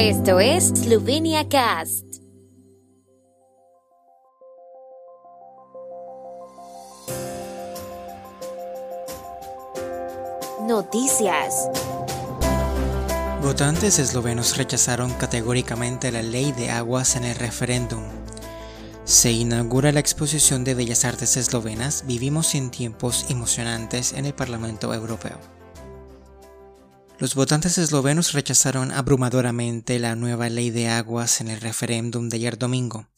Esto es Slovenia Cast. Noticias. Votantes eslovenos rechazaron categóricamente la ley de aguas en el referéndum. Se inaugura la exposición de Bellas Artes eslovenas Vivimos en tiempos emocionantes en el Parlamento Europeo. Los votantes eslovenos rechazaron abrumadoramente la nueva ley de aguas en el referéndum de ayer domingo.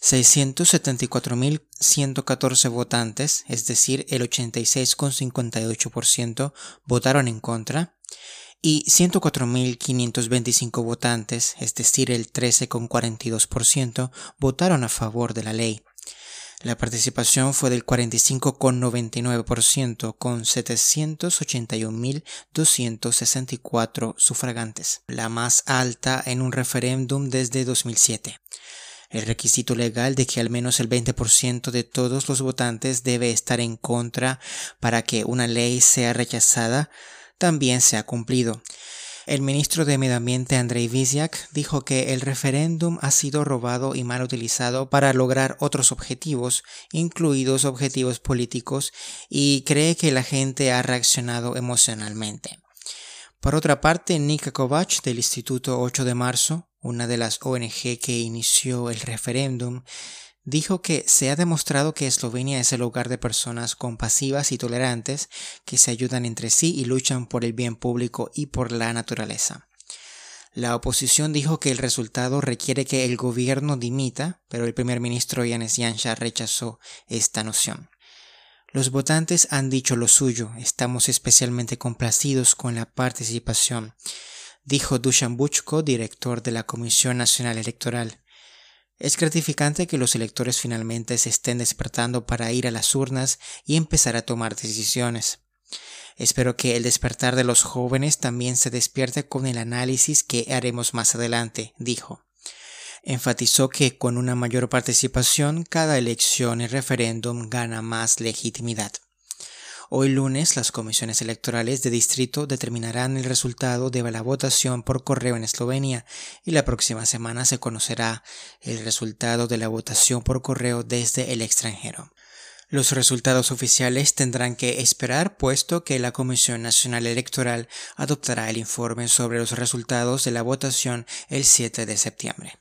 674.114 votantes, es decir, el 86,58%, votaron en contra y 104.525 votantes, es decir, el 13,42%, votaron a favor de la ley. La participación fue del 45,99% con 781.264 sufragantes, la más alta en un referéndum desde 2007. El requisito legal de que al menos el 20% de todos los votantes debe estar en contra para que una ley sea rechazada también se ha cumplido. El ministro de Medio Ambiente Andrei Visiak dijo que el referéndum ha sido robado y mal utilizado para lograr otros objetivos, incluidos objetivos políticos, y cree que la gente ha reaccionado emocionalmente. Por otra parte, Nika Kovac del Instituto 8 de Marzo, una de las ONG que inició el referéndum, dijo que se ha demostrado que Eslovenia es el hogar de personas compasivas y tolerantes que se ayudan entre sí y luchan por el bien público y por la naturaleza. La oposición dijo que el resultado requiere que el gobierno dimita, pero el primer ministro Yanis Yansha rechazó esta noción. Los votantes han dicho lo suyo, estamos especialmente complacidos con la participación, dijo Dusan Buchko, director de la Comisión Nacional Electoral. Es gratificante que los electores finalmente se estén despertando para ir a las urnas y empezar a tomar decisiones. Espero que el despertar de los jóvenes también se despierte con el análisis que haremos más adelante, dijo. Enfatizó que con una mayor participación cada elección y referéndum gana más legitimidad. Hoy lunes las comisiones electorales de distrito determinarán el resultado de la votación por correo en Eslovenia y la próxima semana se conocerá el resultado de la votación por correo desde el extranjero. Los resultados oficiales tendrán que esperar puesto que la Comisión Nacional Electoral adoptará el informe sobre los resultados de la votación el 7 de septiembre.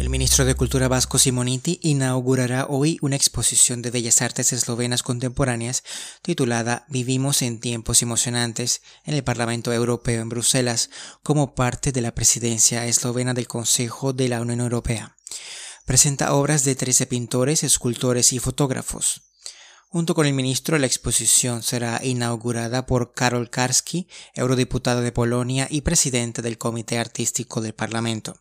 El ministro de Cultura vasco Simoniti inaugurará hoy una exposición de bellas artes eslovenas contemporáneas titulada Vivimos en tiempos emocionantes en el Parlamento Europeo en Bruselas como parte de la presidencia eslovena del Consejo de la Unión Europea. Presenta obras de 13 pintores, escultores y fotógrafos. Junto con el ministro, la exposición será inaugurada por Karol Karski, eurodiputado de Polonia y presidente del Comité Artístico del Parlamento.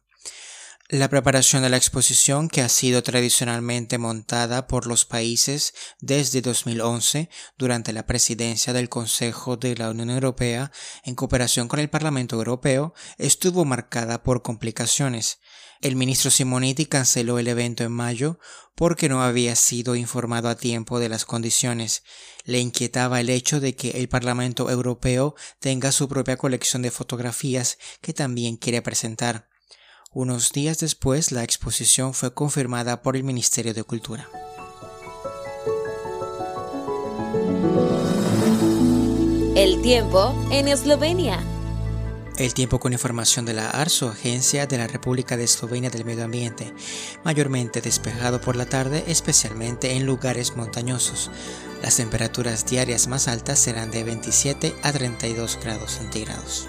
La preparación de la exposición, que ha sido tradicionalmente montada por los países desde 2011 durante la presidencia del Consejo de la Unión Europea en cooperación con el Parlamento Europeo, estuvo marcada por complicaciones. El ministro Simoniti canceló el evento en mayo porque no había sido informado a tiempo de las condiciones. Le inquietaba el hecho de que el Parlamento Europeo tenga su propia colección de fotografías que también quiere presentar. Unos días después, la exposición fue confirmada por el Ministerio de Cultura. El tiempo en Eslovenia. El tiempo con información de la ARSO, Agencia de la República de Eslovenia del Medio Ambiente, mayormente despejado por la tarde, especialmente en lugares montañosos. Las temperaturas diarias más altas serán de 27 a 32 grados centígrados.